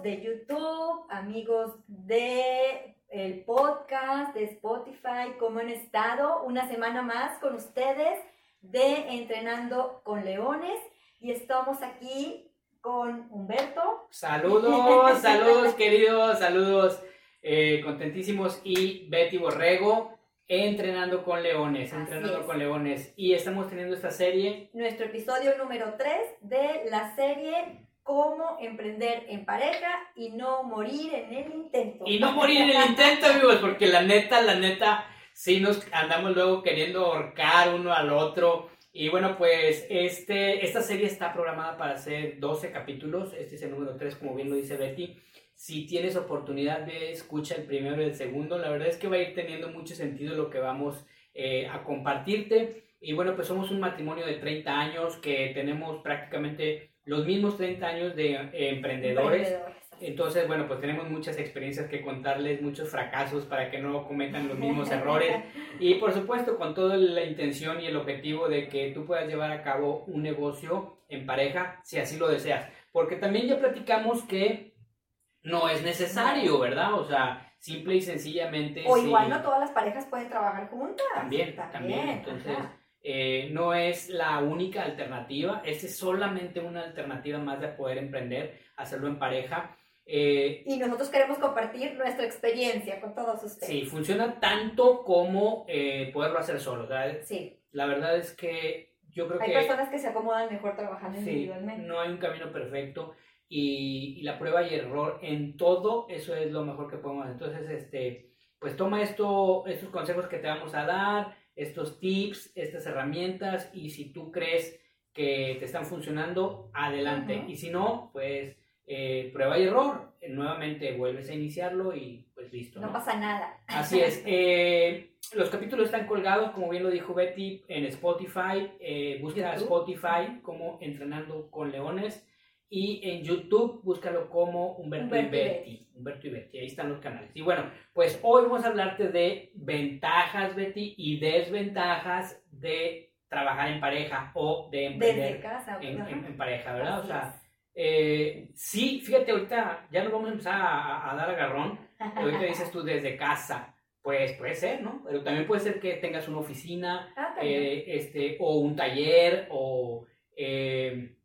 ¿Cómo estamos, amigos de YouTube, amigos de el podcast de Spotify? ¿Cómo han estado? Una semana más con ustedes de Entrenando con Leones y estamos aquí con Humberto. Saludos, saludos queridos, saludos eh, contentísimos y Betty Borrego. Entrenando con Leones, Entrenando con Leones. Y estamos teniendo esta serie. Nuestro episodio número 3 de la serie Cómo emprender en pareja y no morir en el intento. Y no morir en el intento, amigos, porque la neta, la neta, sí nos andamos luego queriendo ahorcar uno al otro. Y bueno, pues este, esta serie está programada para ser 12 capítulos. Este es el número 3, como bien lo dice Betty si tienes oportunidad de escucha el primero y el segundo, la verdad es que va a ir teniendo mucho sentido lo que vamos eh, a compartirte. Y bueno, pues somos un matrimonio de 30 años que tenemos prácticamente los mismos 30 años de eh, emprendedores. Entonces, bueno, pues tenemos muchas experiencias que contarles, muchos fracasos para que no cometan los mismos errores. Y por supuesto, con toda la intención y el objetivo de que tú puedas llevar a cabo un negocio en pareja, si así lo deseas. Porque también ya platicamos que no es necesario, ¿verdad? O sea, simple y sencillamente... O igual no todas las parejas pueden trabajar juntas. También, también. Entonces, eh, no es la única alternativa, es solamente una alternativa más de poder emprender, hacerlo en pareja. Eh, y nosotros queremos compartir nuestra experiencia con todos ustedes. Sí, funciona tanto como eh, poderlo hacer solo. ¿verdad? Sí. La verdad es que yo creo que... Hay personas que se acomodan mejor trabajando sí, individualmente. No hay un camino perfecto y, la prueba y error en todo, eso es lo mejor que podemos hacer. Entonces, este, pues toma esto, estos consejos que te vamos a dar, estos tips, estas herramientas y si tú crees que te están funcionando, adelante. Y si no, pues eh, prueba y error. Nuevamente vuelves a iniciarlo y pues listo. No, pasa nada. Así es. Eh, los capítulos están colgados, como bien lo dijo Betty, en Spotify. Eh, busca Spotify como Entrenando con Leones. Y en YouTube búscalo como Humberto, y Betty. Humberto y Betty, ahí están los canales. Y bueno, pues hoy vamos a hablarte de ventajas, Betty, y desventajas de trabajar en pareja o de emprender en, pareja, ¿verdad? o sea, eh, sí, fíjate, ahorita ya nos vamos a empezar a, dar agarrón. Ahorita dices tú desde casa. Pues puede ser, ¿no? Pero también puede ser que tengas una oficina, ah, eh, este, o un taller, o eh,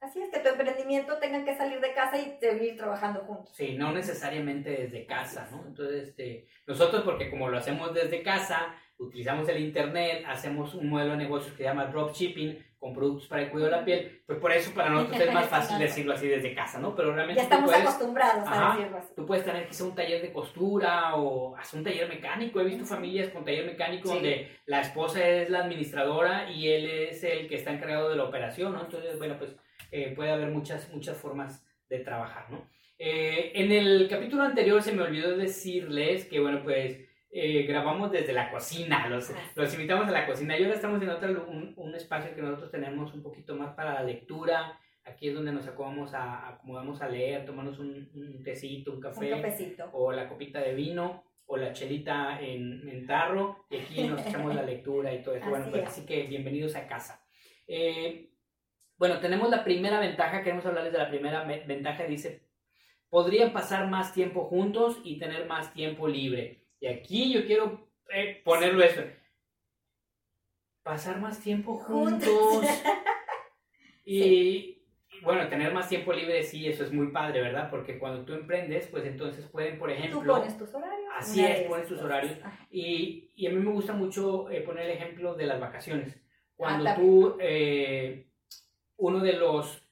Así es, que tu emprendimiento tengan que salir de casa y seguir trabajando juntos. Sí, no necesariamente desde casa, ¿no? Entonces, este, nosotros, porque como lo hacemos desde casa, utilizamos el Internet, hacemos un modelo de negocio que se llama dropshipping, con productos para el cuidado de la piel, pues por eso para nosotros es más fácil decirlo así desde casa, ¿no? Pero realmente ya estamos acostumbrados a decirlo así. Tú puedes tener quizá un taller de costura o hacer un taller mecánico. He visto familias con taller mecánico donde la esposa es la administradora y él es el que está encargado de la operación, ¿no? Entonces, bueno, pues eh, puede haber muchas, muchas formas de trabajar, ¿no? Eh, en el capítulo anterior se me olvidó decirles que, bueno, pues eh, grabamos desde la cocina, los, los, invitamos a la cocina y ahora estamos en otro, un, un, espacio que nosotros tenemos un poquito más para la lectura, aquí es donde nos acomodamos a, acomodamos a leer, tomarnos un, un tecito, un café, un o la copita de vino, o la chelita en, en tarro, y aquí nos echamos la lectura y todo eso. Bueno, pues así que bienvenidos a casa. Eh, bueno, tenemos la primera ventaja, queremos hablarles de la primera ventaja, dice, podrían pasar más tiempo juntos y tener más tiempo libre. Y aquí yo quiero eh, ponerlo eso. Pasar más tiempo juntos. y, bueno, tener más tiempo libre, sí, eso es muy padre, ¿verdad? Porque cuando tú emprendes, pues entonces pueden, por ejemplo... Tú pones tus horarios. Así es, pones tus horarios. Y, y, a mí me gusta mucho eh, poner el ejemplo de las vacaciones. Cuando ah, tú... Eh, uno de los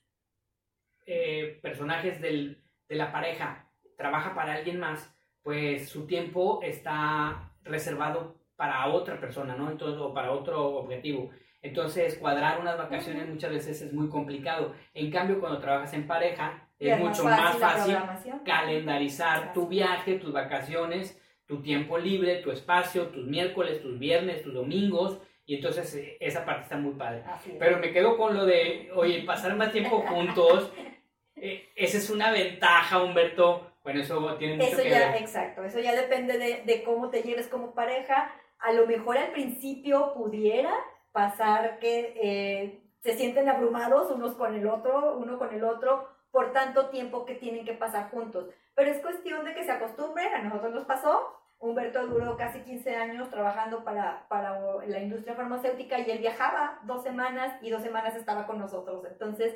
eh, personajes de la pareja trabaja para alguien más, pues su tiempo está reservado para otra persona, ¿no? Entonces, o para otro objetivo. Entonces, cuadrar unas vacaciones muchas veces es muy complicado. En cambio, cuando trabajas en pareja, es, mucho más fácil, calendarizar tu viaje, tus vacaciones, tu tiempo libre, tu espacio, tus miércoles, tus viernes, tus domingos, y entonces eh, esa parte está muy padre. Pero me quedo con lo de, oye, pasar más tiempo juntos. Eh, esa es una ventaja, Humberto. Bueno, eso tiene mucho eso que ya, Exacto, eso ya depende de, de, cómo te lleves como pareja. A lo mejor al principio pudiera pasar que eh, se sienten abrumados unos con el otro, uno con el otro, por tanto tiempo que tienen que pasar juntos. Pero es cuestión de que se acostumbren, a nosotros nos pasó, Humberto duró casi 15 años trabajando para, para la industria farmacéutica y él viajaba dos semanas y dos semanas estaba con nosotros. Entonces,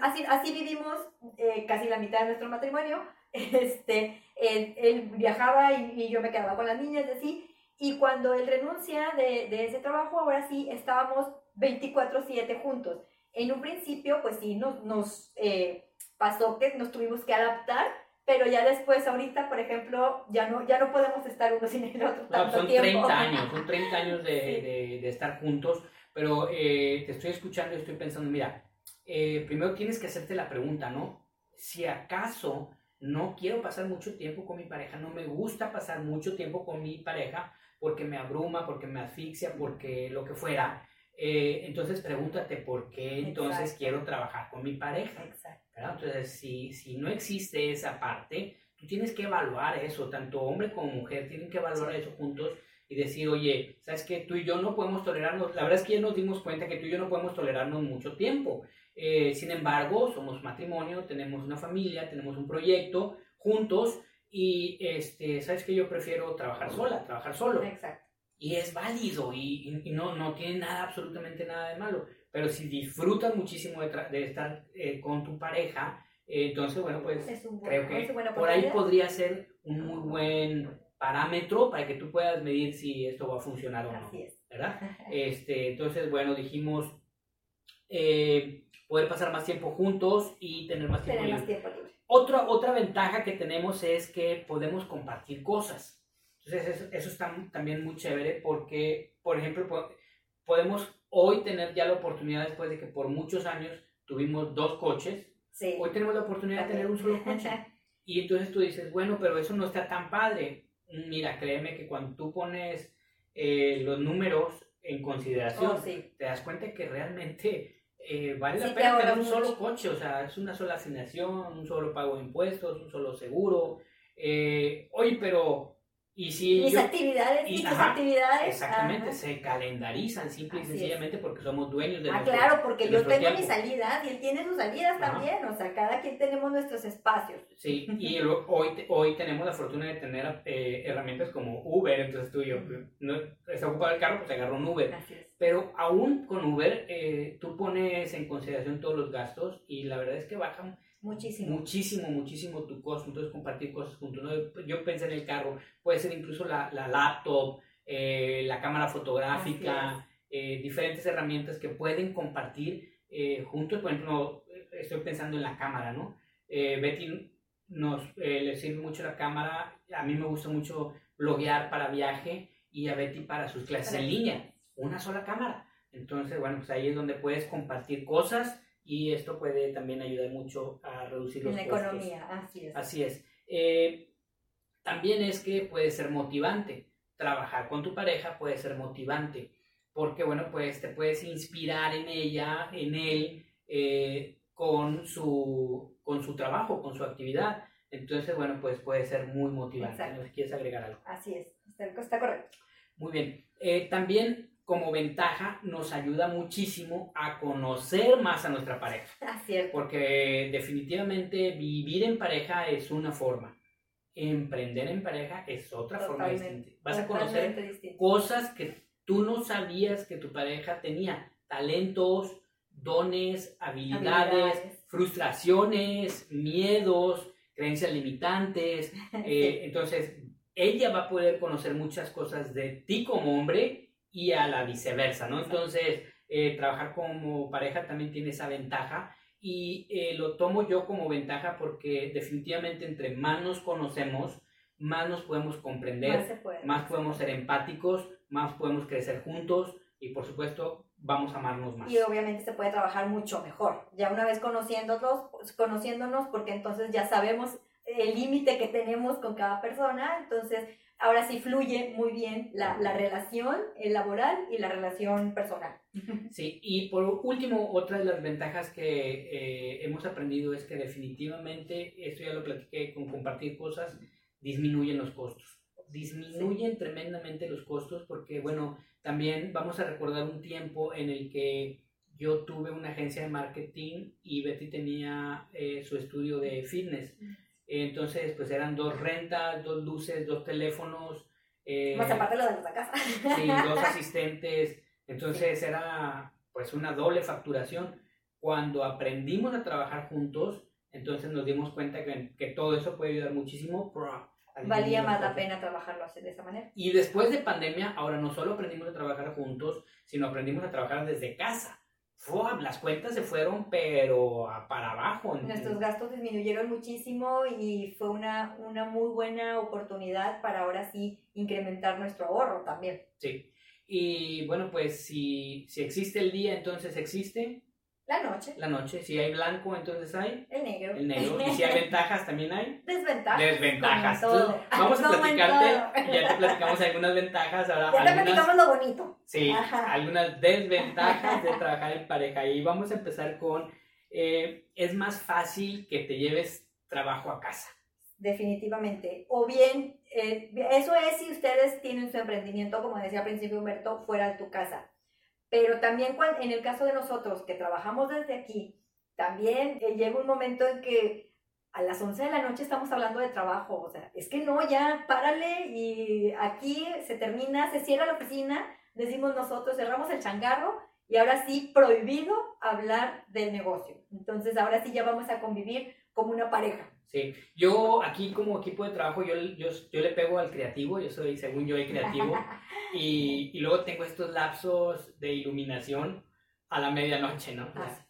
así, así vivimos eh, casi la mitad de nuestro matrimonio. Este, él, viajaba y, yo me quedaba con las niñas, así. Y cuando él renuncia de, de ese trabajo, ahora sí estábamos 24/7 juntos. En un principio, pues sí, nos, nos eh, pasó que nos tuvimos que adaptar, pero ya después, ahorita, por ejemplo, ya no, ya no podemos estar uno sin el otro. Tanto son 30 años, son 30 años de, de, de estar juntos, pero eh, te estoy escuchando y estoy pensando, mira, eh, primero tienes que hacerte la pregunta, ¿no? Si acaso no quiero pasar mucho tiempo con mi pareja, no me gusta pasar mucho tiempo con mi pareja porque me abruma, porque me asfixia, porque lo que fuera. Eh, entonces pregúntate por qué entonces quiero trabajar con mi pareja. Exacto. Entonces, si, si no existe esa parte, tú tienes que evaluar eso, tanto hombre como mujer tienen que evaluar eso juntos y decir, oye, ¿sabes qué? Tú y yo no podemos tolerarnos, la verdad es que ya nos dimos cuenta que tú y yo no podemos tolerarnos mucho tiempo. Eh, sin embargo, somos matrimonio, tenemos una familia, tenemos un proyecto juntos y, este, ¿sabes qué? Yo prefiero trabajar sola, trabajar solo. Exacto. Y es válido y, no, no tiene nada, absolutamente nada de malo. Pero si disfrutas muchísimo de, de estar eh, con tu pareja, eh, entonces, bueno, pues creo que por ahí podría ser un muy buen parámetro para que tú puedas medir si esto va a funcionar o no. Así es. ¿Verdad? Este, entonces, bueno, dijimos eh, poder pasar más tiempo juntos y tener más tiempo, tener Más tiempo libre. Otra, otra ventaja que tenemos es que podemos compartir cosas. Entonces, eso, está también muy chévere porque, por ejemplo, podemos hoy tener ya la oportunidad, después de que por muchos años tuvimos dos coches, hoy tenemos la oportunidad de tener un solo coche. Y entonces tú dices, bueno, pero eso no está tan padre. Mira, créeme que cuando tú pones eh, los números en consideración, oh, te das cuenta que realmente eh, vale la pena tener un solo coche, o sea, es una sola asignación, un solo pago de impuestos, un solo seguro. Eh, oye, pero y si mis actividades y, tus actividades. Exactamente, se calendarizan simple y sencillamente porque somos dueños de Ah, claro, porque yo tengo mi salida y él tiene sus salidas también, o sea, cada quien tenemos nuestros espacios. Sí, y hoy, hoy tenemos la fortuna de tener eh, herramientas como Uber, entonces tú y yo, no, está ocupado el carro, pues agarro un Uber. Pero aún con Uber, eh, tú pones en consideración todos los gastos y la verdad es que bajan Muchísimo. Muchísimo, muchísimo tu costo. Entonces, compartir cosas juntos. ¿no? Yo pensé en el carro, puede ser incluso la, la laptop, eh, la cámara fotográfica, eh, diferentes herramientas que pueden compartir eh, juntos. Por ejemplo, estoy pensando en la cámara, ¿no? Betty nos le sirve mucho la cámara. A mí me gusta mucho bloguear para viaje y a Betty para sus clases en línea. Una sola cámara. Entonces, bueno, pues ahí es donde puedes compartir cosas y esto puede también ayudar mucho a reducir los en la economía, así es. Así es. Eh, también es que puede ser motivante. Trabajar con tu pareja puede ser motivante, porque bueno, pues te puedes inspirar en ella, en él, eh, con, su, con su trabajo, con su actividad. Entonces, bueno, pues puede ser muy motivante. ¿No quieres agregar algo? Así es, está, correcto. Muy bien. Eh, también como ventaja nos ayuda muchísimo a conocer más a nuestra pareja. Es. Porque definitivamente vivir en pareja es una forma. Emprender en pareja es otra forma distinta. Vas a conocer cosas que tú no sabías que tu pareja tenía. Talentos, dones, habilidades, frustraciones, miedos, creencias limitantes. Eh, entonces, ella va a poder conocer muchas cosas de ti como hombre y a la viceversa, ¿no? Entonces, eh, trabajar como pareja también tiene esa ventaja y eh, lo tomo yo como ventaja porque definitivamente entre más nos conocemos, más nos podemos comprender, más, podemos ser empáticos, más podemos crecer juntos y por supuesto vamos a amarnos más. Y obviamente se puede trabajar mucho mejor, ya una vez conociéndonos, conociéndonos porque entonces ya sabemos el límite que tenemos con cada persona, entonces ahora sí fluye muy bien la, la relación laboral y la relación personal. Sí, y por último, otra de las ventajas que eh, hemos aprendido es que definitivamente, esto ya lo platiqué con compartir cosas, disminuyen los costos. Disminuyen tremendamente los costos porque, bueno, también vamos a recordar un tiempo en el que yo tuve una agencia de marketing y Betty tenía eh, su estudio de fitness. Entonces, pues eran dos rentas, dos luces, dos teléfonos. Eh, Más aparte lo de la casa. Sí, dos asistentes. Entonces era pues una doble facturación. Cuando aprendimos a trabajar juntos, entonces nos dimos cuenta que, que todo eso puede ayudar muchísimo. Valía más la pena trabajarlo de esa manera. Y después de pandemia, ahora no solo aprendimos a trabajar juntos, sino aprendimos a trabajar desde casa las cuentas se fueron, pero para abajo. Nuestros gastos disminuyeron muchísimo y fue una, una muy buena oportunidad para ahora sí incrementar nuestro ahorro también. Sí. Y bueno, pues si, si existe el día, entonces existe la noche. La noche. Si hay blanco, entonces hay. El negro. El negro. Y si hay ventajas, también hay. Desventajas. Desventajas. vamos a platicarte. Ya te platicamos algunas ventajas. Ahora, ya te platicamos lo bonito. Sí, algunas desventajas de trabajar en pareja. Y vamos a empezar con. Eh, es más fácil que te lleves trabajo a casa. Definitivamente. O bien, eh, eso es si ustedes tienen su emprendimiento, como decía al principio Humberto, fuera de tu casa pero también en el caso de nosotros que trabajamos desde aquí, también eh, llega un momento en que a las 11 de la noche estamos hablando de trabajo, o sea, es que no, ya párale y aquí se termina, se cierra la oficina, decimos nosotros, cerramos el changarro y ahora sí, prohibido hablar del negocio. Entonces, ahora sí ya vamos a convivir como una pareja. Sí, yo aquí como equipo de trabajo, yo, yo, yo le pego al creativo, yo soy, según yo, el creativo, y, y, luego tengo estos lapsos de iluminación a la medianoche, ¿no? Ah.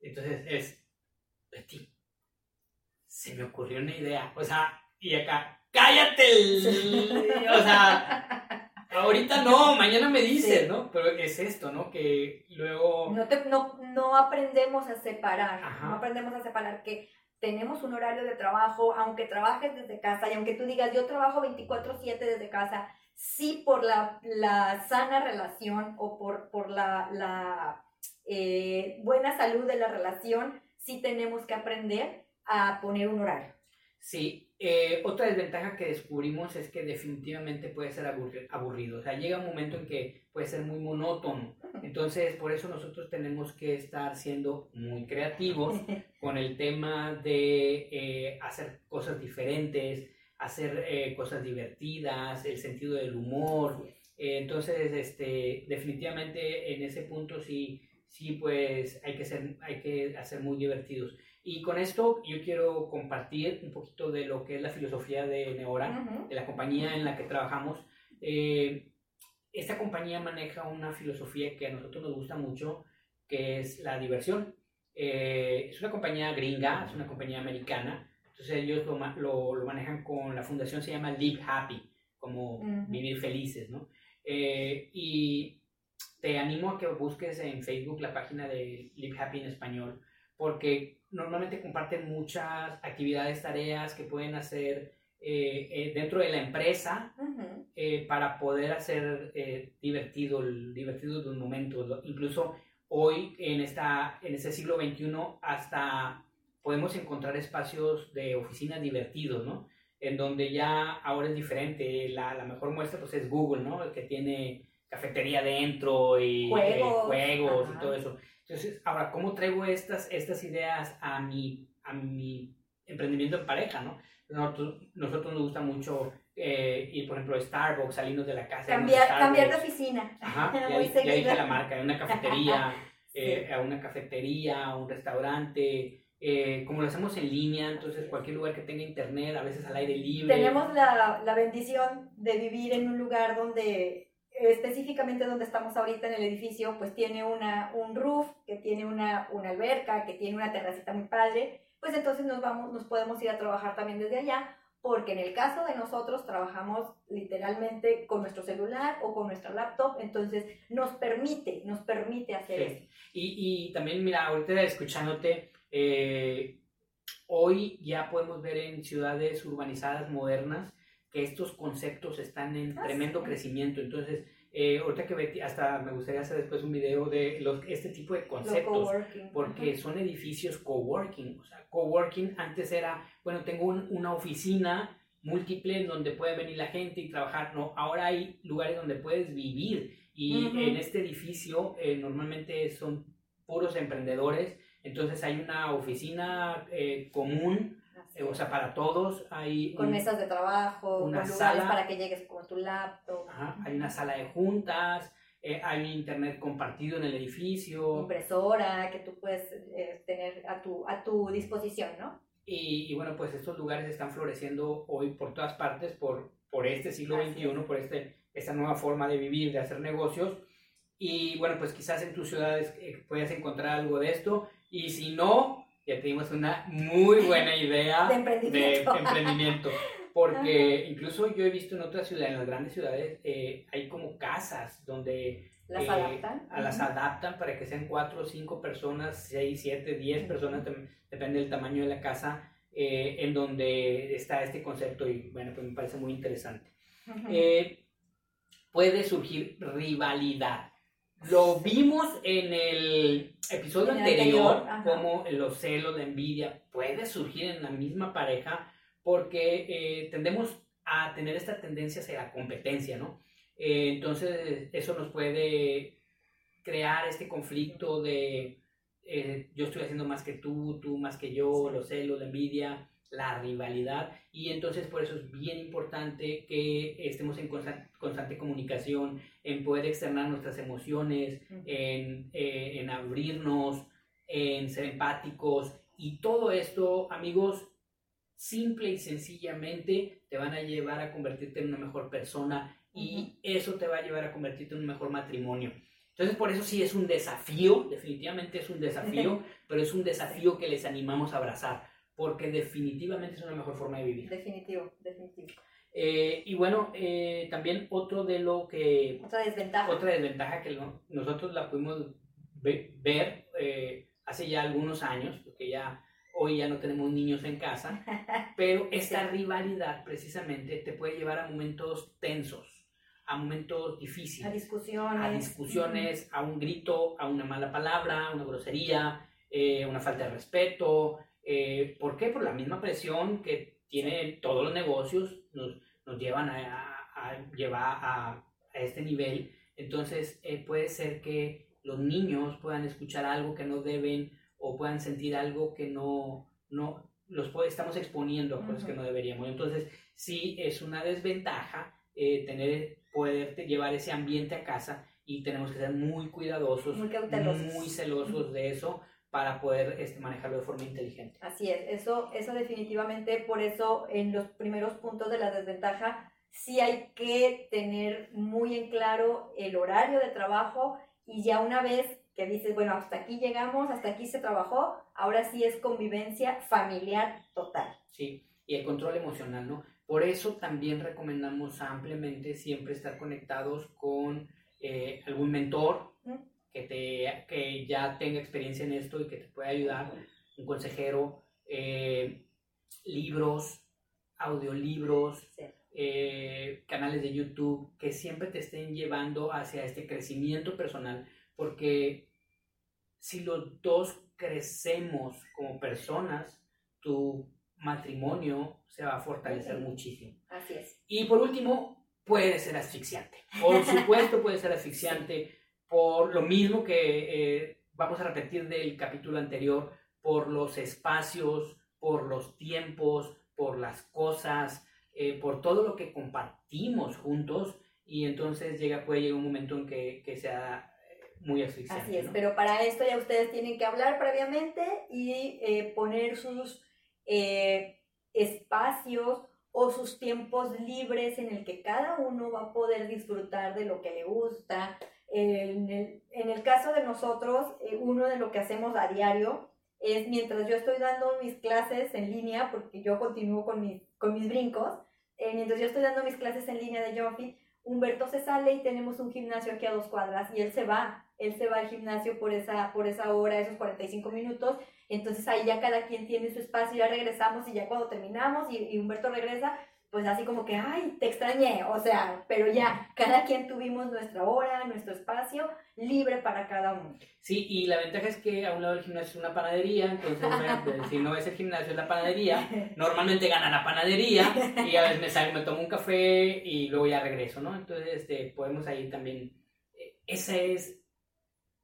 Entonces es, Betty, se me ocurrió una idea, o sea, y acá, cállate, o sea, ahorita no, mañana me dices, ¿no? Pero es esto, ¿no? Que luego... No, te, no, no aprendemos a separar, no aprendemos a separar que tenemos un horario de trabajo, aunque trabajes desde casa y aunque tú digas, yo trabajo 24/7 desde casa, sí por la, sana relación o por, por la, eh, buena salud de la relación, sí tenemos que aprender a poner un horario. Sí, eh, otra desventaja que descubrimos es que definitivamente puede ser aburrido. O sea, llega un momento en que puede ser muy monótono. Entonces, por eso nosotros tenemos que estar siendo muy creativos con el tema de eh, hacer cosas diferentes, hacer eh, cosas divertidas, el sentido del humor. entonces, este, definitivamente en ese punto sí, sí, pues hay que ser, hay que hacer muy divertidos. Y con esto yo quiero compartir un poquito de lo que es la filosofía de Neora, de la compañía en la que trabajamos. Eh, esta compañía maneja una filosofía que a nosotros nos gusta mucho, que es la diversión. Eh, es una compañía gringa, es una compañía americana, entonces ellos lo, lo, manejan con, la fundación se llama Live Happy, como vivir felices, ¿no? Eh, y te animo a que busques en Facebook la página de Live Happy en español, porque normalmente comparten muchas actividades, tareas que pueden hacer eh, eh, dentro de la empresa eh, para poder hacer divertido, divertido de un momento. Incluso hoy, en, esta, en este siglo XXI, hasta podemos encontrar espacios de oficinas divertidos, ¿no? En donde ya ahora es diferente. La, la mejor muestra pues es Google, ¿no? El que tiene cafetería dentro y juegos, juegos y todo eso. Entonces, ahora, ¿cómo traigo estas, estas ideas a mi, a mi emprendimiento en pareja, no? Nosotros, nosotros nos gusta mucho eh, ir, por ejemplo, a Starbucks, salirnos de la casa. Cambiar, cambiar de oficina. Ajá, ya, ya, dije la marca, a una cafetería, eh, a una cafetería, a un restaurante, eh, como lo hacemos en línea, entonces cualquier lugar que tenga internet, a veces al aire libre. Tenemos la, la bendición de vivir en un lugar donde específicamente donde estamos ahorita en el edificio, pues tiene una, un roof, que tiene una, una alberca, que tiene una terracita muy padre, pues entonces nos, vamos, nos podemos ir a trabajar también desde allá, porque en el caso de nosotros trabajamos literalmente con nuestro celular o con nuestra laptop, entonces nos permite, nos permite hacer eso. Y, y, también, mira, ahorita escuchándote, eh, hoy ya podemos ver en ciudades urbanizadas modernas que estos conceptos están en ah, tremendo crecimiento. Entonces, eh, ahorita que Betty, hasta me gustaría hacer después un video de los, este tipo de conceptos, porque son edificios coworking. O sea, coworking antes era, bueno, tengo una oficina múltiple en donde puede venir la gente y trabajar. No, ahora hay lugares donde puedes vivir y en este edificio eh, normalmente son puros emprendedores. Entonces hay una oficina eh, común, Así eh, o sea, para todos. Hay con un- mesas de trabajo, una con lugares sala. para que llegues con tu laptop, ajá, hay una sala de juntas, eh, hay un internet compartido en el edificio. impresora que tú puedes eh, tener a tu, a tu disposición, ¿no? Y, y bueno, pues estos lugares están floreciendo hoy por todas partes por, por este siglo Así XXI, es. por este, esta nueva forma de vivir, de hacer negocios. Y bueno, pues quizás en tus ciudades eh, puedas encontrar algo de esto. Y si no, ya tenemos una muy buena idea De emprendimiento. de emprendimiento. Porque incluso yo he visto en otras ciudades, en las grandes ciudades, eh, hay como casas donde Las eh, adaptan. a las adaptan para que sean cuatro o cinco personas, seis, siete, diez personas, depende del tamaño de la casa, eh, en donde está este concepto y bueno, pues me parece muy interesante. Puede surgir rivalidad. Lo vimos en el episodio En el anterior, anterior, como los celos, la envidia puede surgir en la misma pareja porque eh, tendemos a tener esta tendencia hacia la competencia, ¿no? Eh, entonces, eso nos puede crear este conflicto de eh, yo estoy haciendo más que tú, tú más que yo, Sí. los celos, la envidia, la rivalidad. Y entonces, por eso es bien importante que estemos en constan- constante comunicación, en poder externar nuestras emociones, en, eh, en abrirnos, en ser empáticos. Y todo esto, amigos, simple y sencillamente te van a llevar a convertirte en una mejor persona y eso te va a llevar a convertirte en un mejor matrimonio. Entonces, por eso sí es un desafío, definitivamente es un desafío, pero es un desafío que les animamos a abrazar, porque definitivamente es una mejor forma de vivir. Definitivo, definitivo. Eh, y bueno, eh, también otro de lo que Otra desventaja. otra desventaja que no- nosotros la pudimos ve- ver eh, hace ya algunos años, porque ya hoy ya no tenemos niños en casa, pero esta Sí. rivalidad precisamente te puede llevar a momentos tensos, a momentos difíciles, a discusiones. a discusiones, a un grito, a una mala palabra, a una grosería, eh, a una falta de respeto. Eh, ¿Por qué? Por la misma presión que tienen todos los negocios, nos, nos llevan a, a- a llevar a, a este nivel. Entonces eh, puede ser que los niños puedan escuchar algo que no deben o puedan sentir algo que no, no los puede- estamos exponiendo a cosas que Ujú. no deberíamos. Entonces sí es una desventaja eh, tener, poder llevar ese ambiente a casa y tenemos que ser muy cuidadosos, Muy muy celosos de eso para poder este, manejarlo de forma inteligente. Así es, eso, eso definitivamente, por eso en los primeros puntos de la desventaja sí hay que tener muy en claro el horario de trabajo y ya una vez que dices, bueno, hasta aquí llegamos, hasta aquí se trabajó, ahora sí es convivencia familiar total. ¿sí? Y el control emocional, ¿no? Por eso también recomendamos ampliamente siempre estar conectados con eh, algún mentor. Que, te, que ya tenga experiencia en esto y que te pueda ayudar, un consejero, eh, libros, audiolibros, Sí. eh, canales de YouTube que siempre te estén llevando hacia este crecimiento personal, porque si los dos crecemos como personas, tu matrimonio se va a fortalecer muchísimo. Así es. Y por último, puede ser asfixiante. Por supuesto, puede ser asfixiante por lo mismo que eh, vamos a repetir del capítulo anterior, por los espacios, por los tiempos, por las cosas, eh, por todo lo que compartimos juntos. Y entonces llega, puede llegar un momento en que, que sea eh, muy asfixiante. Así es, ¿no? pero para esto ya ustedes tienen que hablar previamente y eh, poner sus eh, espacios o sus tiempos libres en el que cada uno va a poder disfrutar de lo que le gusta. En el, en el caso de nosotros, eh, uno de lo que hacemos a diario es mientras yo estoy dando mis clases en línea, porque yo continúo con mis, con mis brincos, eh, mientras yo estoy dando mis clases en línea de Jumpy, Humberto se sale y tenemos un gimnasio aquí a dos cuadras y él se va, él se va al gimnasio por esa, por esa hora, esos 45 minutos, entonces ahí ya cada quien tiene su espacio, ya regresamos y ya cuando terminamos y, y Humberto regresa, pues así como que, ay, te extrañé, o sea, pero ya, cada quien tuvimos nuestra hora, nuestro espacio libre para cada uno. Sí, y la ventaja es que a un lado del gimnasio es una panadería, entonces pues, si no es el gimnasio, es la panadería. Normalmente gana la panadería y a veces me salgo, me tomo un café y luego ya regreso, ¿no? Entonces este, podemos ahí también, eh, esa es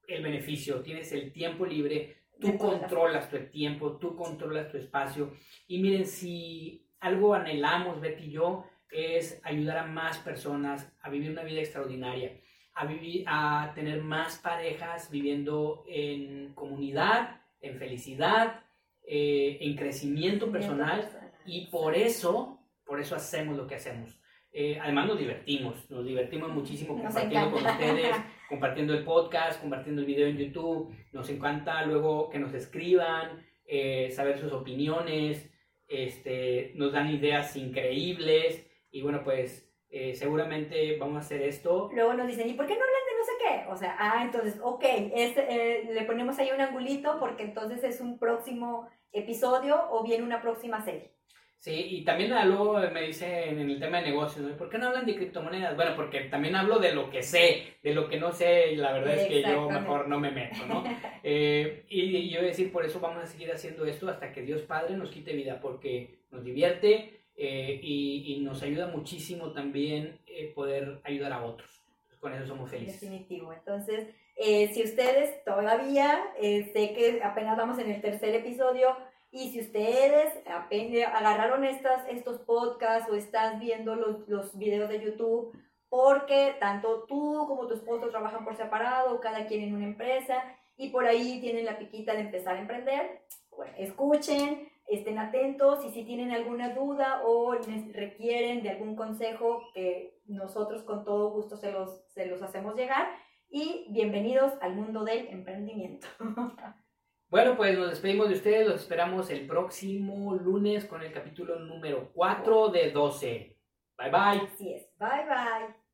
el beneficio, tienes el tiempo libre, tú controlas tu tiempo, tú controlas tu espacio. Y miren, si algo anhelamos, Betty y yo, es ayudar a más personas a vivir una vida extraordinaria, a, vivir, a tener más parejas viviendo en comunidad, en felicidad, eh, en crecimiento personal. Y por eso, por eso hacemos lo que hacemos. Eh, además nos divertimos, nos divertimos muchísimo Nos compartiendo con encanta. ustedes, compartiendo el podcast, compartiendo el video en YouTube. Nos encanta luego que nos escriban, eh, saber sus opiniones, este, nos dan ideas increíbles y bueno, pues eh, seguramente vamos a hacer esto. Luego nos dicen, ¿y por qué no hablan de no sé qué? O sea, ah, entonces, ok, este, eh, le ponemos ahí un angulito porque entonces es un próximo episodio o bien una próxima serie. Sí, y también luego me dicen en el tema de negocios, ¿no? ¿por qué no hablan de criptomonedas? Bueno, porque también hablo de lo que sé, de lo que no sé, y la verdad es que yo mejor no me meto, ¿no? Eh, y, y yo voy a decir, por eso vamos a seguir haciendo esto hasta que Dios Padre nos quite vida, porque nos divierte eh, y, y nos ayuda muchísimo también eh, poder ayudar a otros. Con eso somos felices. Definitivo. Entonces, eh, si ustedes todavía, eh, sé que apenas vamos en el tercer episodio, y si ustedes apenas agarraron estas, estos podcasts o estás viendo los, los videos de YouTube, porque tanto tú como tu esposo trabajan por separado, cada quien en una empresa, y por ahí tienen la piquita de empezar a emprender, bueno, escuchen, estén atentos y si tienen alguna duda o requieren de algún consejo que nosotros con todo gusto se los, se los hacemos llegar y bienvenidos al mundo del emprendimiento. Bueno, pues nos despedimos de ustedes, los esperamos el próximo lunes con el capítulo número 4 de 12. Bye bye. Así es, bye bye.